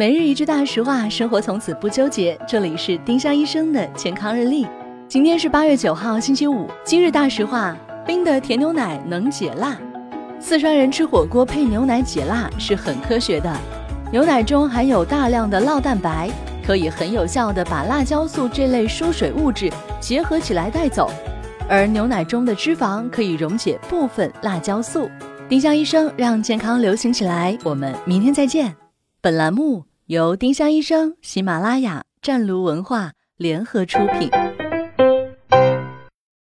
每日一句大实话，生活从此不纠结。这里是丁香医生的健康日历。今天是八月九号，星期五。今日大实话：冰的甜牛奶能解辣。四川人吃火锅配牛奶解辣是很科学的。牛奶中含有大量的酪蛋白，可以很有效的把辣椒素这类疏水物质结合起来带走，而牛奶中的脂肪可以溶解部分辣椒素。丁香医生让健康流行起来，我们明天再见。本栏目由丁香医生、喜马拉雅、湛庐文化联合出品。